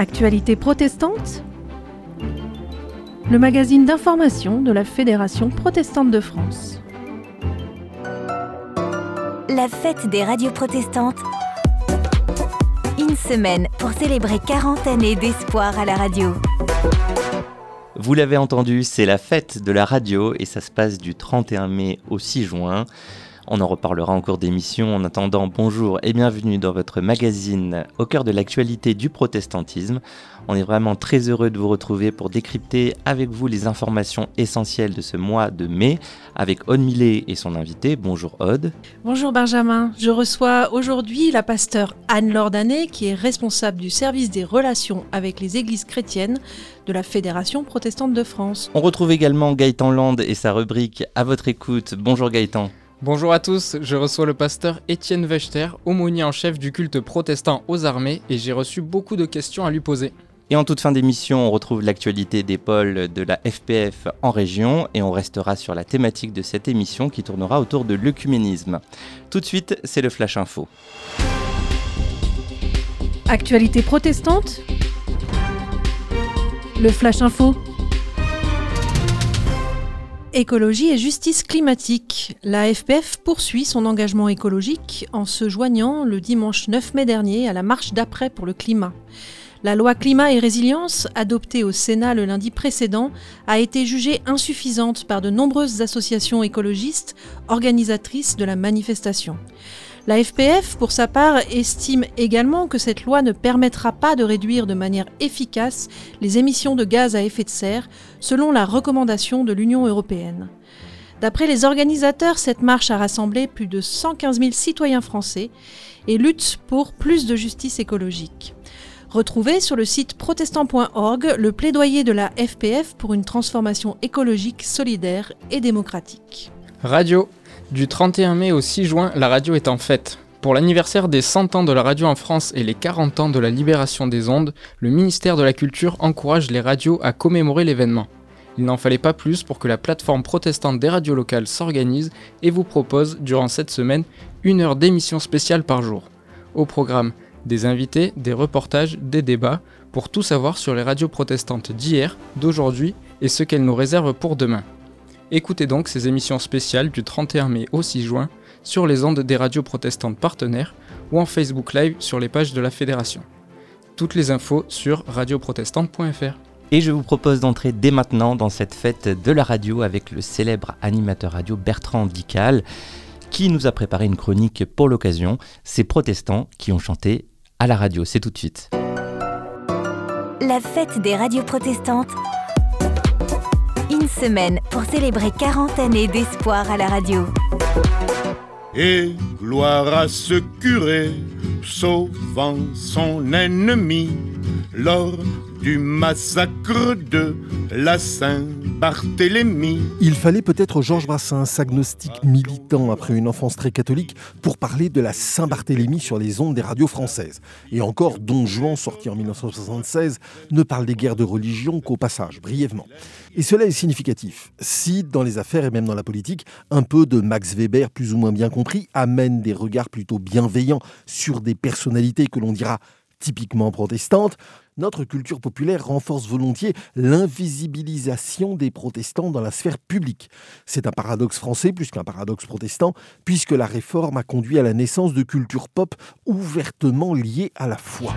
Actualité protestante Le magazine d'information de la Fédération protestante de France. La fête des radios protestantes. Une semaine pour célébrer 40 années d'espoir à la radio. Vous l'avez entendu, c'est la fête de la radio et ça se passe du 31 mai au 6 juin. On en reparlera en cours d'émission. En attendant, bonjour et bienvenue dans votre magazine au cœur de l'actualité du protestantisme. On est vraiment très heureux de vous retrouver pour décrypter avec vous les informations essentielles de ce mois de mai avec Aude Millet et son invité. Bonjour Aude. Bonjour Benjamin. Je reçois aujourd'hui la pasteur Anne Lordanet qui est responsable du service des relations avec les églises chrétiennes de la Fédération protestante de France. On retrouve également Gaëtan Land et sa rubrique À votre écoute. Bonjour Gaëtan. Bonjour à tous, je reçois le pasteur Étienne Wechter, aumônier en chef du culte protestant aux armées, et j'ai reçu beaucoup de questions à lui poser. Et en toute fin d'émission, on retrouve l'actualité des pôles de la FPF en région et on restera sur la thématique de cette émission qui tournera autour de l'œcuménisme. Tout de suite, c'est le Flash Info. Actualité protestante Le Flash Info Écologie et justice climatique. La FPF poursuit son engagement écologique en se joignant le dimanche 9 mai dernier à la marche d'après pour le climat. La loi climat et résilience, adoptée au Sénat le lundi précédent, a été jugée insuffisante par de nombreuses associations écologistes organisatrices de la manifestation. La FPF, pour sa part, estime également que cette loi ne permettra pas de réduire de manière efficace les émissions de gaz à effet de serre, selon la recommandation de l'Union européenne. D'après les organisateurs, cette marche a rassemblé plus de 115 000 citoyens français et lutte pour plus de justice écologique. Retrouvez sur le site protestant.org le plaidoyer de la FPF pour une transformation écologique solidaire et démocratique. Radio du 31 mai au 6 juin, la radio est en fête. Pour l'anniversaire des 100 ans de la radio en France et les 40 ans de la libération des ondes, le ministère de la Culture encourage les radios à commémorer l'événement. Il n'en fallait pas plus pour que la plateforme protestante des radios locales s'organise et vous propose, durant cette semaine, une heure d'émission spéciale par jour. Au programme, des invités, des reportages, des débats, pour tout savoir sur les radios protestantes d'hier, d'aujourd'hui et ce qu'elles nous réservent pour demain. Écoutez donc ces émissions spéciales du 31 mai au 6 juin sur les ondes des radios protestantes partenaires ou en Facebook Live sur les pages de la Fédération. Toutes les infos sur radioprotestante.fr. Et je vous propose d'entrer dès maintenant dans cette fête de la radio avec le célèbre animateur radio Bertrand Dical qui nous a préparé une chronique pour l'occasion. Ces protestants qui ont chanté à la radio. C'est tout de suite. La fête des radios protestantes une semaine pour célébrer 40 années d'espoir à la radio. Et gloire à ce curé, sauvant son ennemi lors du massacre de la Saint-Barthélemy. Il fallait peut-être Georges Brassens, agnostique militant après une enfance très catholique, pour parler de la Saint-Barthélemy sur les ondes des radios françaises. Et encore, Don Juan, sorti en 1976, ne parle des guerres de religion qu'au passage, brièvement. Et cela est significatif. Si, dans les affaires et même dans la politique, un peu de Max Weber, plus ou moins bien compris, amène des regards plutôt bienveillants sur des personnalités que l'on dira typiquement protestantes, notre culture populaire renforce volontiers l'invisibilisation des protestants dans la sphère publique. C'est un paradoxe français plus qu'un paradoxe protestant, puisque la réforme a conduit à la naissance de cultures pop ouvertement liées à la foi.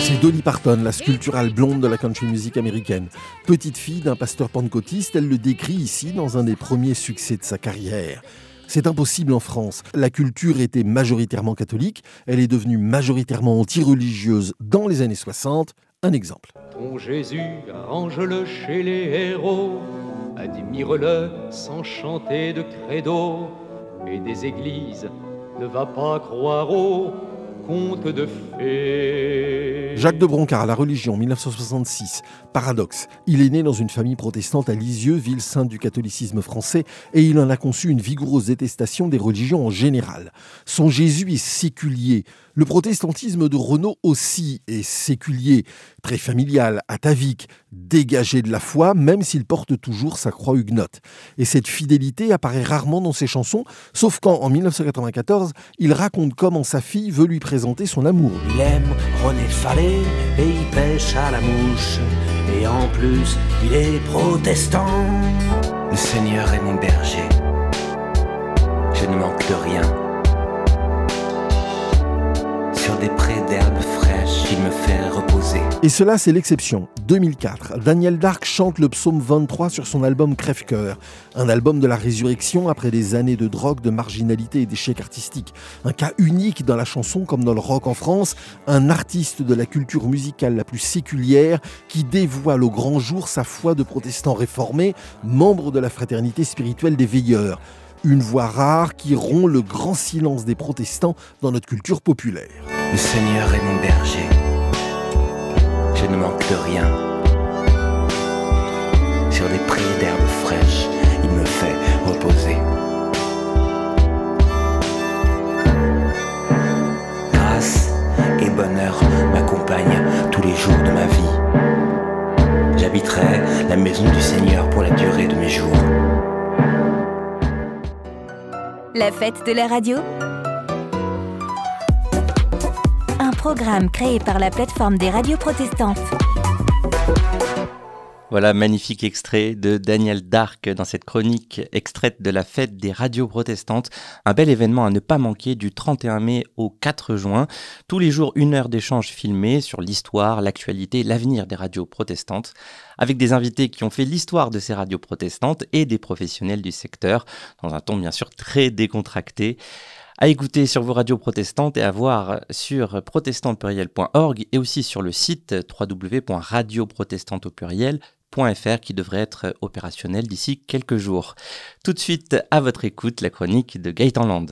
C'est Dolly Parton, la sculpturale blonde de la country music américaine. Petite fille d'un pasteur pentecôtiste, elle le décrit ici dans un des premiers succès de sa carrière. C'est impossible en France. La culture était majoritairement catholique, elle est devenue majoritairement anti-religieuse dans les années 60. Un exemple. Ton Jésus, arrange-le chez les héros, admire-le sans chanter de credo, et des églises ne va pas croire au conte de fées. Jacques de Broncard, La religion, 1966. Paradoxe. Il est né dans une famille protestante à Lisieux, ville sainte du catholicisme français, et il en a conçu une vigoureuse détestation des religions en général. Son Jésus est séculier, Le protestantisme de Renaud aussi est séculier, très familial, atavique, dégagé de la foi, même s'il porte toujours sa croix huguenote. Et cette fidélité apparaît rarement dans ses chansons, sauf quand, en 1994, il raconte comment sa fille veut lui présenter son amour. Il aime René Fallet et il pêche à la mouche. Et en plus, il est protestant. Le Seigneur est mon berger. Je ne manque de rien des prés d'herbes fraîches, il me fait reposer. Et cela, c'est l'exception. 2004, Daniel Dark chante le psaume 23 sur son album Crève-Cœur, un album de la résurrection après des années de drogue, de marginalité et d'échec artistique. Un cas unique dans la chanson comme dans le rock en France, un artiste de la culture musicale la plus séculière qui dévoile au grand jour sa foi de protestant réformé, membre de la fraternité spirituelle des veilleurs. Une voix rare qui rompt le grand silence des protestants dans notre culture populaire. Le Seigneur est mon berger. Je ne manque de rien. Sur des prés d'herbes fraîches, il me fait reposer. Grâce et bonheur m'accompagnent tous les jours de ma vie. J'habiterai la maison du Seigneur pour la durée de mes jours. La fête de la radio programme créé par la plateforme des radios protestantes. Voilà, magnifique extrait de Daniel Dark dans cette chronique extraite de la fête des radios protestantes. Un bel événement à ne pas manquer du 31 mai au 4 juin. Tous les jours, une heure d'échange filmé sur l'histoire, l'actualité, l'avenir des radios protestantes, avec des invités qui ont fait l'histoire de ces radios protestantes et des professionnels du secteur, dans un ton bien sûr très décontracté à écouter sur vos radios protestantes et à voir sur protestantpluriel.org et aussi sur le site www.radioprotestante qui devrait être opérationnel d'ici quelques jours. Tout de suite, à votre écoute, la chronique de Gaëtan Land.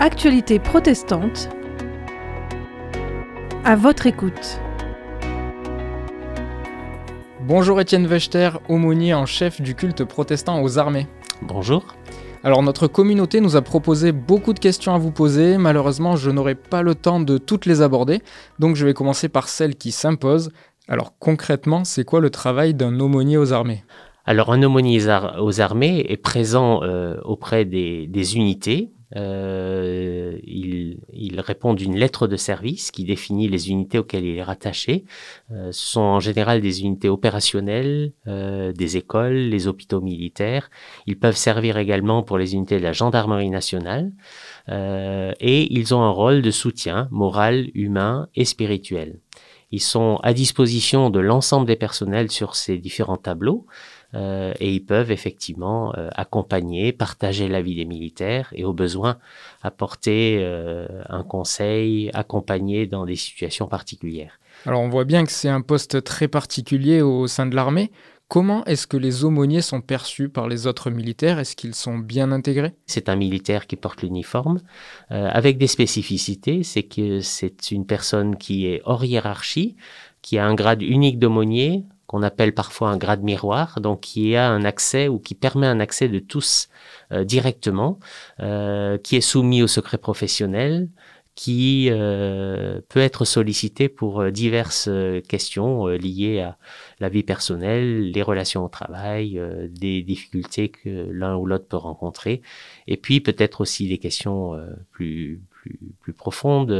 Actualité protestante. À votre écoute. Bonjour Étienne Wechter, aumônier en chef du culte protestant aux armées. Bonjour. Alors notre communauté nous a proposé beaucoup de questions à vous poser, malheureusement je n'aurai pas le temps de toutes les aborder, donc je vais commencer par celle qui s'impose. Alors concrètement, c'est quoi le travail d'un aumônier aux armées? Alors un aumônier aux armées est présent euh, auprès des, unités. Euh, il, répond d'une lettre de service qui définit les unités auxquelles il est rattaché. Euh, ce sont en général des unités opérationnelles, des écoles, les hôpitaux militaires. Ils peuvent servir également pour les unités de la gendarmerie nationale. et ils ont un rôle de soutien moral, humain et spirituel. Ils sont à disposition de l'ensemble des personnels sur ces différents tableaux euh, et ils peuvent effectivement euh, accompagner, partager la vie des militaires et au besoin apporter euh, un conseil, accompagner dans des situations particulières. Alors on voit bien que c'est un poste très particulier au sein de l'armée. Comment est-ce que les aumôniers sont perçus par les autres militaires? Est-ce qu'ils sont bien intégrés? C'est un militaire qui porte l'uniforme, euh, avec des spécificités. C'est que c'est une personne qui est hors hiérarchie, qui a un grade unique d'aumônier, qu'on appelle parfois un grade miroir, donc qui a un accès ou qui permet un accès de tous euh, directement, euh, qui est soumis au secret professionnel, qui euh, peut être sollicité pour euh, diverses euh, questions liées à la vie personnelle, les relations au travail, des difficultés que l'un ou l'autre peut rencontrer, et puis peut-être aussi des questions plus, plus, plus profondes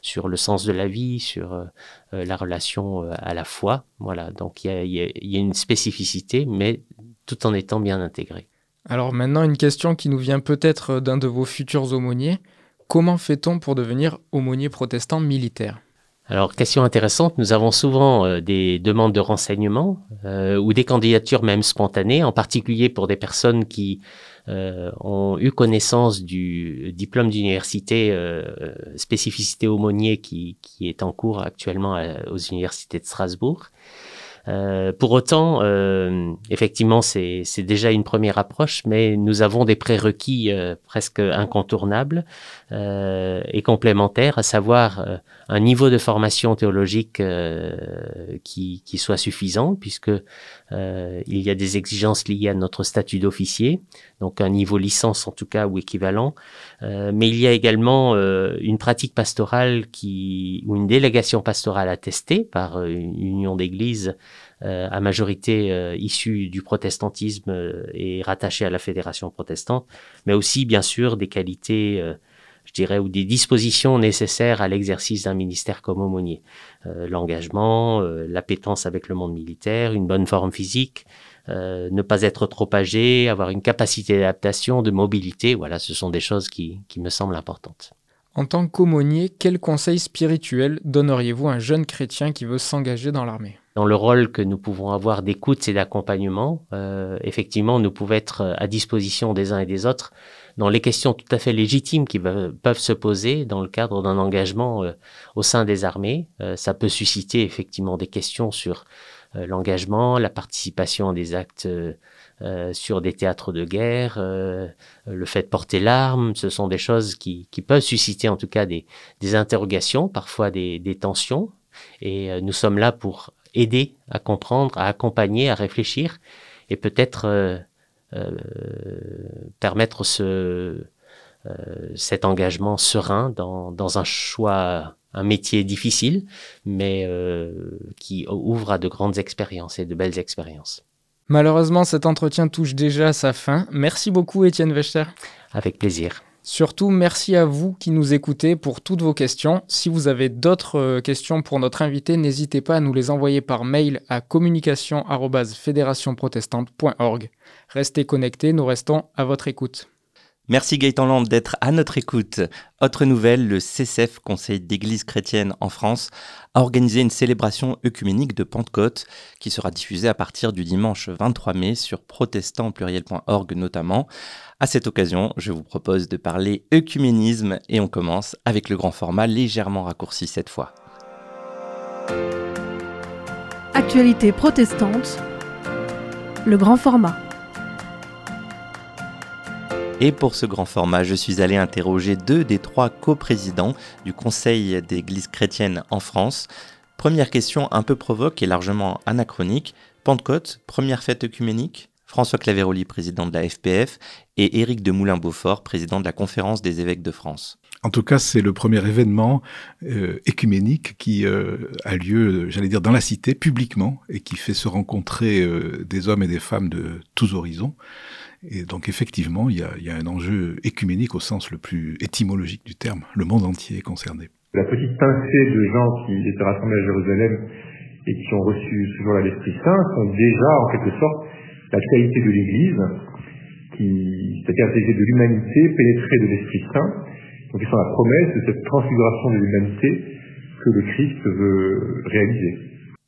sur le sens de la vie, sur la relation à la foi. Voilà, donc il y a, y a une spécificité, mais tout en étant bien intégré. Alors maintenant, une question qui nous vient peut-être d'un de vos futurs aumôniers. Comment fait-on pour devenir aumônier protestant militaire? Alors, question intéressante, nous avons souvent euh, des demandes de renseignements euh, ou des candidatures même spontanées, en particulier pour des personnes qui euh, ont eu connaissance du diplôme d'université spécificité aumônier qui, est en cours actuellement aux universités de Strasbourg. Euh, pour autant, euh, effectivement, c'est déjà une première approche, mais nous avons des prérequis euh, presque incontournables et complémentaires, à savoir un niveau de formation théologique qui, soit suffisant, puisque il y a des exigences liées à notre statut d'officier, donc un niveau licence en tout cas ou équivalent, mais il y a également une pratique pastorale qui ou une délégation pastorale attestée par une union d'églises euh, à majorité euh, issue du protestantisme euh, et rattachée à la fédération protestante, mais aussi bien sûr des qualités je dirais, ou des dispositions nécessaires à l'exercice d'un ministère comme aumônier. L'engagement, l'appétence avec le monde militaire, une bonne forme physique, ne pas être trop âgé, avoir une capacité d'adaptation, de mobilité, voilà, ce sont des choses qui, qui me semblent importantes. En tant qu'aumônier, quel conseil spirituel donneriez-vous à un jeune chrétien qui veut s'engager dans l'armée? Dans le rôle que nous pouvons avoir d'écoute et d'accompagnement, euh, effectivement, nous pouvons être à disposition des uns et des autres dans les questions tout à fait légitimes qui peuvent se poser dans le cadre d'un engagement euh, au sein des armées. Euh, ça peut susciter effectivement des questions sur l'engagement, la participation à des actes sur des théâtres de guerre, le fait de porter l'arme. Ce sont des choses qui, peuvent susciter en tout cas des, interrogations, parfois des, tensions. Et nous sommes là pour aider à comprendre, à accompagner, à réfléchir et peut-être euh, euh, permettre ce, euh, cet engagement serein dans, dans, un choix, un métier difficile, mais qui ouvre à de grandes expériences et de belles expériences. Malheureusement, cet entretien touche déjà à sa fin. Merci beaucoup, Étienne Wechter. Avec plaisir. Surtout, merci à vous qui nous écoutez pour toutes vos questions. Si vous avez d'autres euh, questions pour notre invité, n'hésitez pas à nous les envoyer par mail à communication@fédérationprotestante.org. Restez connectés, nous restons à votre écoute. Merci Gaëtan Land d'être à notre écoute. Autre nouvelle, le CCF, Conseil d'Église chrétienne en France, a organisé une célébration œcuménique de Pentecôte qui sera diffusée à partir du dimanche 23 mai sur protestantpluriel.org notamment. À cette occasion, je vous propose de parler œcuménisme et on commence avec le grand format légèrement raccourci cette fois. Actualité protestante, le grand format. Et pour ce grand format, je suis allé interroger deux des trois coprésidents du Conseil d'Église chrétienne en France. Première question un peu provoque et largement anachronique. Pentecôte, première fête œcuménique? François Claveroli, président de la FPF, et Éric de Moulin-Beaufort, président de la Conférence des évêques de France. En tout cas, c'est le premier événement euh, qui euh, a lieu, j'allais dire, dans la cité, publiquement, et qui fait se rencontrer euh, des hommes et des femmes de tous horizons. Et donc effectivement, il y, a, il y a un enjeu écuménique au sens le plus étymologique du terme. Le monde entier est concerné. La petite pincée de gens qui étaient rassemblés à Jérusalem et qui ont reçu ce jour-là l'Esprit Saint sont déjà en quelque sorte la qualité de l'Église, qui, c'est-à-dire de l'humanité pénétrée de l'Esprit Saint. Donc ils sont la promesse de cette transfiguration de l'humanité que le Christ veut réaliser.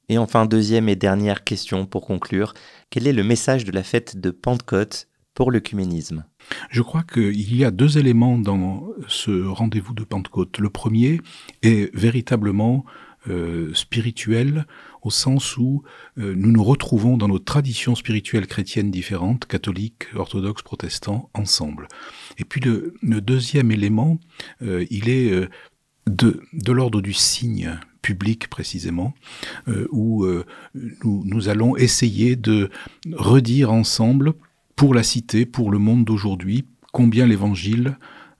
Et enfin, deuxième et dernière question pour conclure, quel est le message de la fête de Pentecôte pour l'œcuménisme Je crois qu'il y a deux éléments dans ce rendez-vous de Pentecôte. Le premier est véritablement euh, spirituel au sens où euh, nous nous retrouvons dans nos traditions spirituelles chrétiennes différentes, catholiques, orthodoxes, protestants, ensemble. Et puis le, deuxième élément, euh, il est de, l'ordre du signe public précisément, où nous allons essayer de redire ensemble pour la cité, pour le monde d'aujourd'hui, combien l'Évangile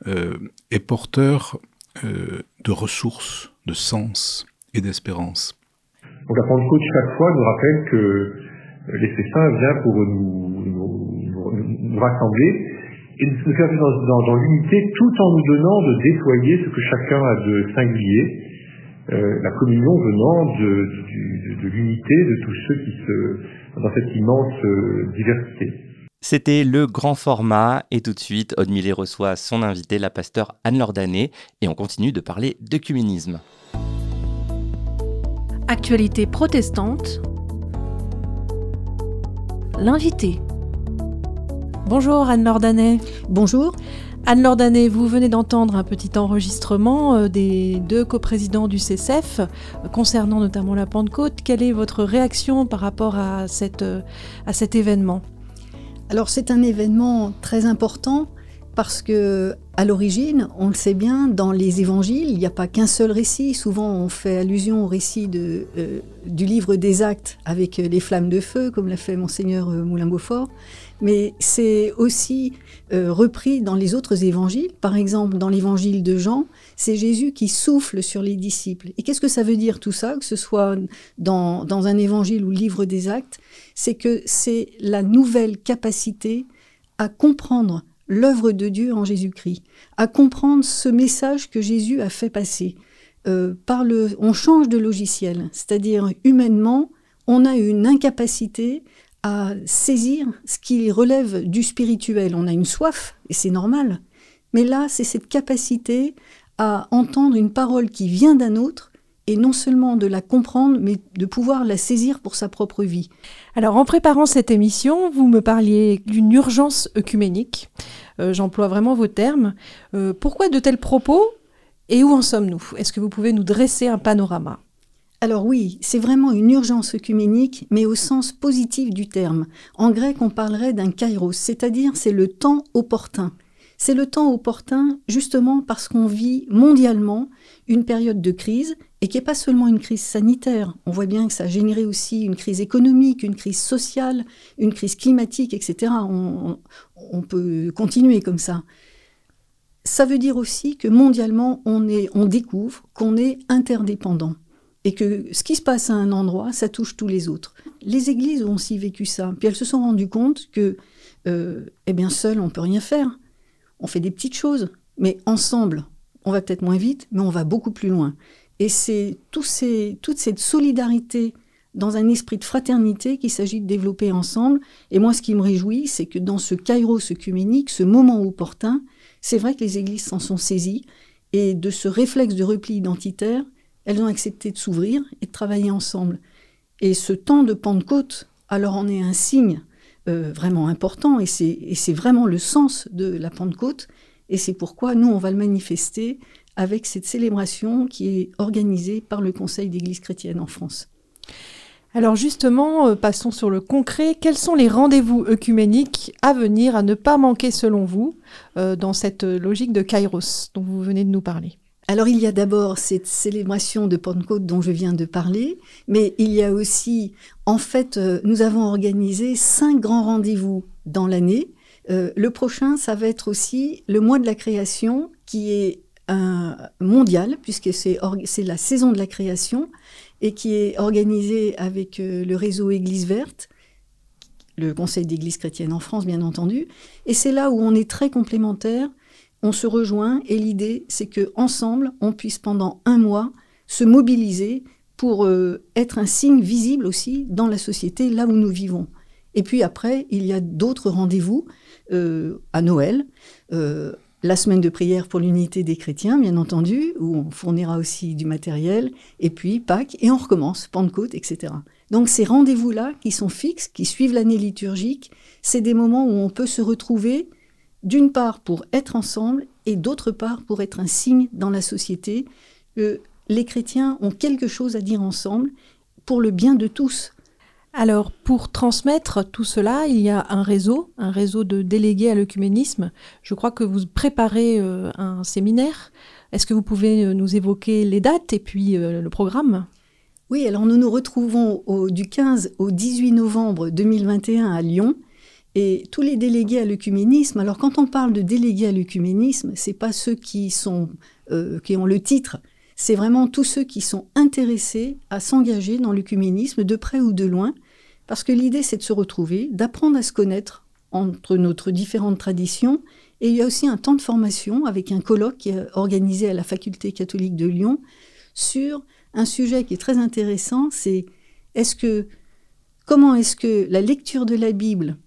euh, est porteur euh, de ressources, de sens et d'espérance. Donc la Pentecôte, chaque fois, nous rappelle que l'Esprit Saint vient pour nous, rassembler et nous faire dans, dans, l'unité tout en nous donnant de déployer ce que chacun a de singulier, euh, la communion venant de, de, de l'unité de tous ceux qui se dans cette immense euh, diversité. C'était le grand format et tout de suite, Aude Millet reçoit son invité, la pasteur Anne Lordané, et on continue de parler d'œcuménisme. Actualité protestante. L'invité. Bonjour Anne Lordanet. Bonjour. Anne-Laure Danet, vous venez d'entendre un petit enregistrement euh, des deux coprésidents du CCF concernant notamment la Pentecôte. Quelle est votre réaction par rapport à, cette, euh, à cet événement? Alors c'est un événement très important parce que à l'origine, on le sait bien, dans les évangiles, il n'y a pas qu'un seul récit. Souvent, on fait allusion au récit de, du livre des Actes avec les flammes de feu, comme l'a fait monseigneur Moulin-Beaufort mais c'est aussi euh, repris dans les autres évangiles. Par exemple, dans l'évangile de Jean, c'est Jésus qui souffle sur les disciples. Et qu'est-ce que ça veut dire tout ça, que ce soit dans, un évangile ou livre des actes? C'est que c'est la nouvelle capacité à comprendre l'œuvre de Dieu en Jésus-Christ, à comprendre ce message que Jésus a fait passer. Euh, par le, on change de logiciel, c'est-à-dire humainement, on a une incapacité à saisir ce qui relève du spirituel. On a une soif, et c'est normal. Mais là, c'est cette capacité à entendre une parole qui vient d'un autre, et non seulement de la comprendre, mais de pouvoir la saisir pour sa propre vie. Alors, en préparant cette émission, vous me parliez d'une urgence œcuménique. Euh, j'emploie vraiment vos termes. Euh, pourquoi de tels propos et où en sommes-nous? Est-ce que vous pouvez nous dresser un panorama? Alors oui, c'est vraiment une urgence œcuménique, mais au sens positif du terme. En grec, on parlerait d'un kairos, c'est-à-dire c'est le temps opportun. C'est le temps opportun justement parce qu'on vit mondialement une période de crise et qui n'est pas seulement une crise sanitaire. On voit bien que ça a généré aussi une crise économique, une crise sociale, une crise climatique, etc. On, peut continuer comme ça. Ça veut dire aussi que mondialement, on découvre qu'on est interdépendant et que ce qui se passe à un endroit, ça touche tous les autres. Les églises ont aussi vécu ça, puis elles se sont rendues compte que, euh, eh bien, seul, on peut rien faire. On fait des petites choses, mais ensemble, on va peut-être moins vite, mais on va beaucoup plus loin. Et c'est tout ces, toute cette solidarité dans un esprit de fraternité qu'il s'agit de développer ensemble. Et moi, ce qui me réjouit, c'est que dans ce kairos œcuménique, ce moment opportun, c'est vrai que les églises s'en sont saisies, et de ce réflexe de repli identitaire, elles ont accepté de s'ouvrir et de travailler ensemble. Et ce temps de Pentecôte, alors en est un signe euh, vraiment important, et c'est vraiment le sens de la Pentecôte, et c'est pourquoi nous, on va le manifester avec cette célébration qui est organisée par le Conseil d'Église chrétienne en France. Alors justement, euh, passons sur le concret. Quels sont les rendez-vous œcuméniques à venir, à ne pas manquer selon vous, euh, dans cette logique de Kairos dont vous venez de nous parler? Alors il y a d'abord cette célébration de Pentecôte dont je viens de parler, mais il y a aussi, en fait, euh, nous avons organisé cinq grands rendez-vous dans l'année. Euh, le prochain, ça va être aussi le mois de la création, qui est mondial, puisque c'est la saison de la création, et qui est organisé avec euh, le réseau Église verte, le Conseil d'Église chrétienne en France, bien entendu. Et c'est là où on est très complémentaires on se rejoint et l'idée, c'est que ensemble, on puisse pendant un mois se mobiliser pour euh, être un signe visible aussi dans la société, là où nous vivons. Et puis après, il y a d'autres rendez-vous euh, à Noël, euh, la semaine de prière pour l'unité des chrétiens, bien entendu, où on fournira aussi du matériel, et puis Pâques, et on recommence, Pentecôte, etc. Donc ces rendez-vous-là, qui sont fixes, qui suivent l'année liturgique, c'est des moments où on peut se retrouver d'une part pour être ensemble et d'autre part pour être un signe dans la société que les chrétiens ont quelque chose à dire ensemble pour le bien de tous. Alors, pour transmettre tout cela, il y a un réseau, un réseau de délégués à l'œcuménisme. Je crois que vous préparez euh, un séminaire. Est-ce que vous pouvez euh, nous évoquer les dates et puis euh, le programme? Oui, alors nous nous retrouvons du 15 au 18 novembre 2021 à Lyon et tous les délégués à l'œcuménisme, alors quand on parle de délégués à l'œcuménisme, c'est pas ceux qui sont euh, qui ont le titre, c'est vraiment tous ceux qui sont intéressés à s'engager dans l'œcuménisme de près ou de loin, parce que l'idée c'est de se retrouver, d'apprendre à se connaître entre notre différentes traditions, et il y a aussi un temps de formation avec un colloque organisé à la faculté catholique de Lyon sur un sujet qui est très intéressant, c'est est-ce comment est-ce que la lecture de la Bible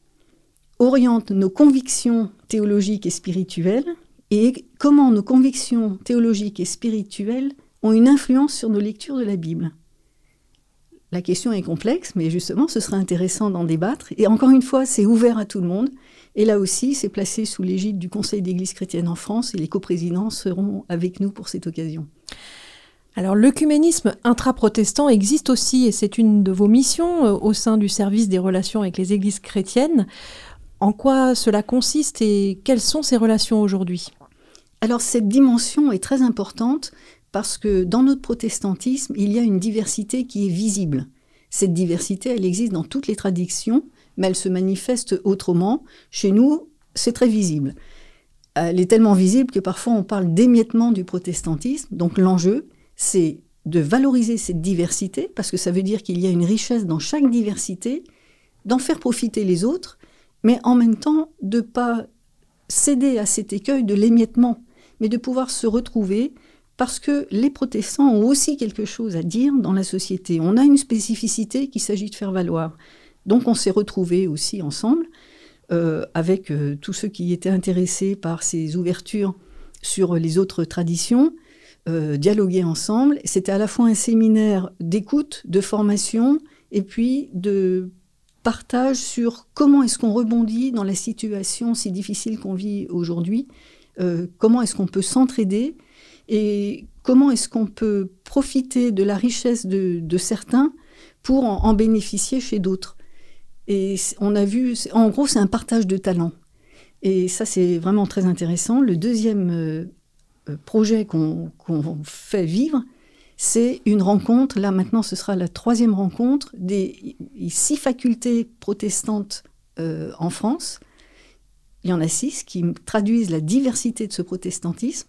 oriente nos convictions théologiques et spirituelles et comment nos convictions théologiques et spirituelles ont une influence sur nos lectures de la Bible. La question est complexe, mais justement, ce serait intéressant d'en débattre. Et encore une fois, c'est ouvert à tout le monde. Et là aussi, c'est placé sous l'égide du Conseil d'Église chrétienne en France et les coprésidents seront avec nous pour cette occasion. Alors l'œcuménisme intra-protestant existe aussi et c'est une de vos missions euh, au sein du service des relations avec les églises chrétiennes. En quoi cela consiste et quelles sont ces relations aujourd'hui? Alors cette dimension est très importante parce que dans notre protestantisme, il y a une diversité qui est visible. Cette diversité, elle existe dans toutes les traditions, mais elle se manifeste autrement. Chez nous, c'est très visible. Elle est tellement visible que parfois on parle d'émiettement du protestantisme. Donc l'enjeu, c'est de valoriser cette diversité, parce que ça veut dire qu'il y a une richesse dans chaque diversité, d'en faire profiter les autres, mais en même temps de pas céder à cet écueil de l'émiettement, mais de pouvoir se retrouver parce que les protestants ont aussi quelque chose à dire dans la société. On a une spécificité qu'il s'agit de faire valoir. Donc on s'est retrouvés aussi ensemble euh, avec euh, tous ceux qui étaient intéressés par ces ouvertures sur les autres traditions, euh, dialoguer ensemble. C'était à la fois un séminaire d'écoute, de formation, et puis de partage sur comment est-ce qu'on rebondit dans la situation si difficile qu'on vit aujourd'hui, comment est-ce qu'on peut s'entraider et comment est-ce qu'on peut profiter de la richesse de, certains pour en, bénéficier chez d'autres. Et on a vu, en gros, c'est un partage de talents. Et ça, c'est vraiment très intéressant. Le deuxième euh, euh, projet qu'on fait vivre, c'est une rencontre. Là, maintenant, ce sera la troisième rencontre des six facultés protestantes euh, en France. Il y en a six qui traduisent la diversité de ce protestantisme.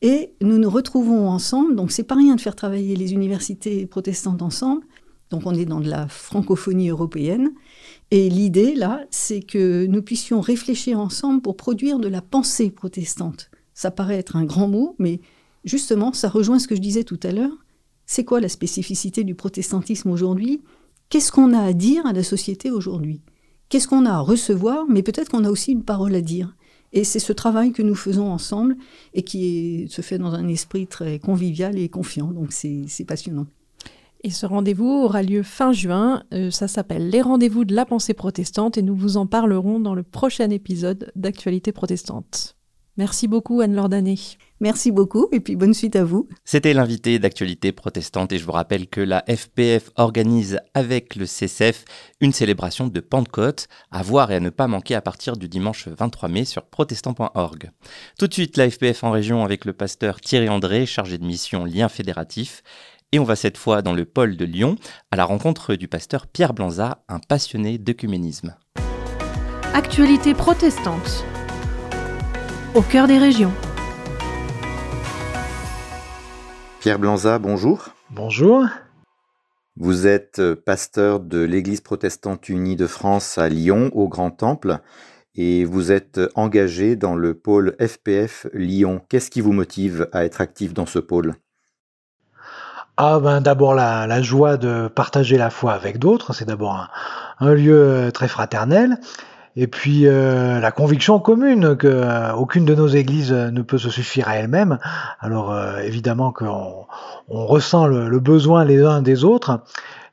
Et nous nous retrouvons ensemble, donc c'est pas rien de faire travailler les universités protestantes ensemble, donc on est dans de la francophonie européenne, et l'idée là, c'est que nous puissions réfléchir ensemble pour produire de la pensée protestante. Ça paraît être un grand mot, mais justement, ça rejoint ce que je disais tout à l'heure. C'est quoi la spécificité du protestantisme aujourd'hui? Qu'est-ce qu'on a à dire à la société aujourd'hui? Qu'est-ce qu'on a à recevoir? Mais peut-être qu'on a aussi une parole à dire. Et c'est ce travail que nous faisons ensemble et qui se fait dans un esprit très convivial et confiant. Donc c'est passionnant. Et ce rendez-vous aura lieu fin juin. Euh, ça s'appelle Les rendez-vous de la pensée protestante et nous vous en parlerons dans le prochain épisode d'Actualité protestante. Merci beaucoup Anne-Laure Merci beaucoup et puis bonne suite à vous. C'était l'invité d'actualité protestante et je vous rappelle que la FPF organise avec le CCF une célébration de Pentecôte à voir et à ne pas manquer à partir du dimanche 23 mai sur protestant.org. Tout de suite la FPF en région avec le pasteur Thierry André chargé de mission lien fédératif et on va cette fois dans le pôle de Lyon à la rencontre du pasteur Pierre Blanza, un passionné d'œcuménisme. Actualité protestante au cœur des régions. Pierre Blanza, bonjour. Bonjour. Vous êtes euh, pasteur de l'Église protestante unie de France à Lyon, au Grand Temple, et vous êtes engagé dans le pôle FPF Lyon. Qu'est-ce qui vous motive à être actif dans ce pôle? Ah ben d'abord la, joie de partager la foi avec d'autres, c'est d'abord un, lieu euh, très fraternel, et puis euh, la conviction commune que euh, aucune de nos églises ne peut se suffire à elle-même. Alors euh, évidemment qu'on on ressent le, besoin les uns des autres,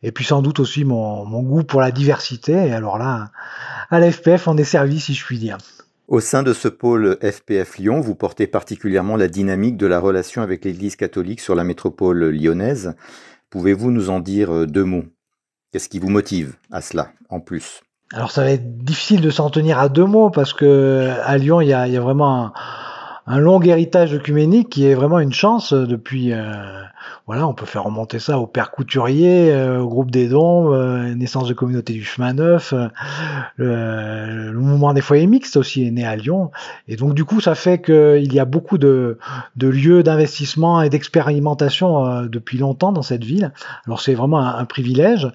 et puis sans doute aussi mon, mon goût pour la diversité. Et alors là, à l'FPF, on est servi si je puis dire. Au sein de ce pôle FPF Lyon, vous portez particulièrement la dynamique de la relation avec l'Église catholique sur la métropole lyonnaise. Pouvez-vous nous en dire deux mots? Qu'est-ce qui vous motive à cela en plus? Alors ça va être difficile de s'en tenir à deux mots parce que à Lyon il y a, vraiment un, long héritage œcuménique qui est vraiment une chance depuis. Euh, voilà, on peut faire remonter ça au père couturier, euh, au groupe des dons, euh, naissance de communauté du chemin neuf, le, mouvement des foyers mixtes aussi est né à Lyon. Et donc du coup ça fait qu'il y a beaucoup de, lieux d'investissement et d'expérimentation depuis longtemps dans cette ville. Alors c'est vraiment un, un privilège.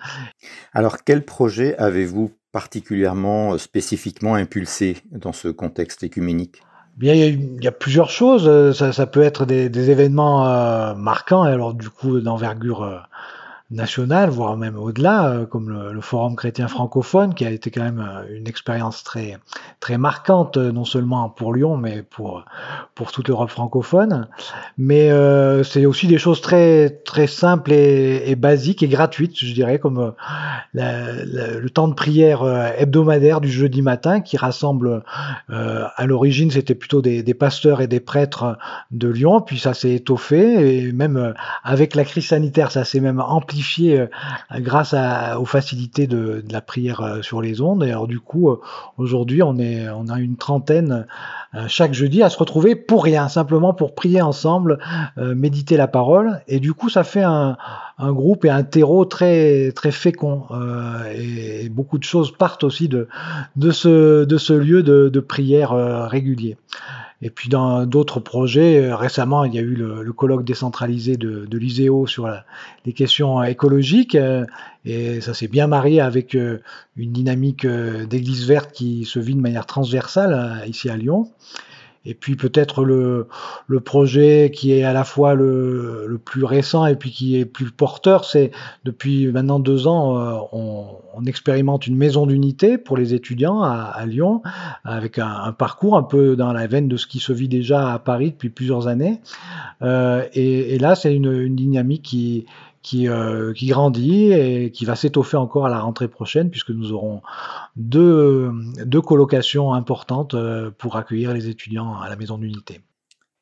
Alors quel projet avez-vous particulièrement, euh, spécifiquement impulsé dans ce contexte écuménique? Bien, il y, a, plusieurs choses. Ça, peut être des, événements euh, marquants, alors du coup d'envergure nationales, voire même au-delà, comme le, Forum chrétien francophone, qui a été quand même une expérience très, très marquante, non seulement pour Lyon, mais pour, pour toute l'Europe francophone. Mais c'est aussi des choses très, très simples et, basiques et gratuites, je dirais, comme le temps de prière hebdomadaire du jeudi matin, qui rassemble, à l'origine, c'était plutôt des, des pasteurs et des prêtres de Lyon, puis ça s'est étoffé, et même euh, avec la crise sanitaire, ça s'est même amplifié euh, grâce aux facilités de, la prière euh, sur les ondes. Et alors du coup, aujourd'hui, on a une trentaine chaque jeudi à se retrouver pour rien, simplement pour prier ensemble, méditer la parole. Et du coup, ça fait un, groupe et un terreau très très fécond. et, beaucoup de choses partent aussi de, ce, lieu de prière régulier. Et puis dans d'autres projets, euh, récemment, il y a eu le, colloque décentralisé de, l'ISEO sur les questions écologiques, euh, et ça s'est bien marié avec euh, une dynamique d'église verte qui se vit de manière transversale ici à Lyon. Et puis peut-être le, projet qui est à la fois le, plus récent et puis qui est plus porteur, c'est depuis maintenant deux ans, euh, on, expérimente une maison d'unité pour les étudiants à, Lyon, avec un, parcours un peu dans la veine de ce qui se vit déjà à Paris depuis plusieurs années. Euh, et, là, c'est une dynamique qui, qui, euh, qui, grandit et qui va s'étoffer encore à la rentrée prochaine puisque nous aurons deux, deux colocations importantes euh, pour accueillir les étudiants à la maison d'unité.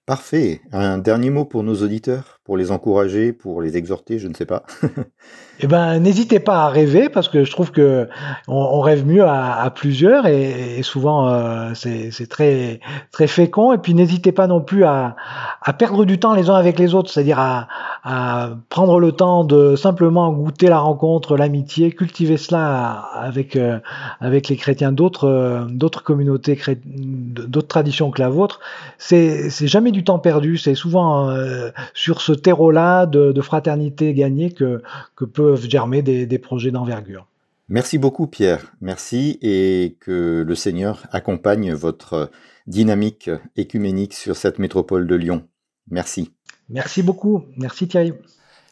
Parfait. Un dernier mot pour nos auditeurs, pour les encourager, pour les exhorter, je ne sais pas. eh ben, n'hésitez pas à rêver parce que je trouve que on, rêve mieux à, plusieurs et, souvent euh, c'est très très fécond. Et puis n'hésitez pas non plus à, perdre du temps les uns avec les autres, c'est-à-dire à, prendre le temps de simplement goûter la rencontre, l'amitié, cultiver cela avec euh, avec les chrétiens d'autres euh, d'autres communautés, d'autres traditions que la vôtre. C'est c'est jamais du temps perdu. C'est souvent sur ce terreau-là de, fraternité gagnée que, que peuvent germer des, des projets d'envergure. Merci beaucoup Pierre, merci et que le Seigneur accompagne votre dynamique écuménique sur cette métropole de Lyon. Merci. Merci beaucoup, merci Thierry.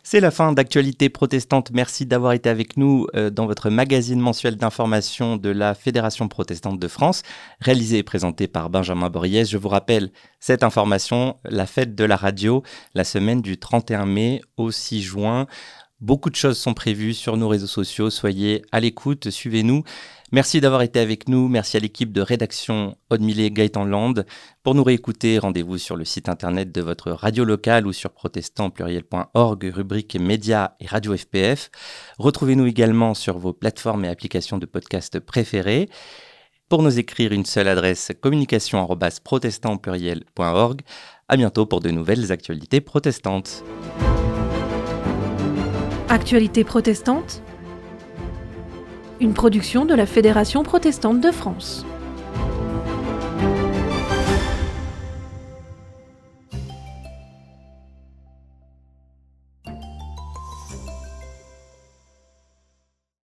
C'est la fin d'Actualité protestante. Merci d'avoir été avec nous euh, dans votre magazine mensuel d'information de la Fédération protestante de France, réalisé et présenté par Benjamin Boriez. Je vous rappelle cette information, la fête de la radio, la semaine du 31 mai au 6 juin. Beaucoup de choses sont prévues sur nos réseaux sociaux. Soyez à l'écoute, suivez-nous. Merci d'avoir été avec nous. Merci à l'équipe de rédaction Aude Gaëtan Land. Pour nous réécouter, rendez-vous sur le site internet de votre radio locale ou sur protestantpluriel.org, rubrique médias et radio FPF. Retrouvez-nous également sur vos plateformes et applications de podcast préférées. Pour nous écrire une seule adresse communication@protestantpluriel.org. À bientôt pour de nouvelles actualités protestantes. Actualité protestante Une production de la Fédération protestante de France.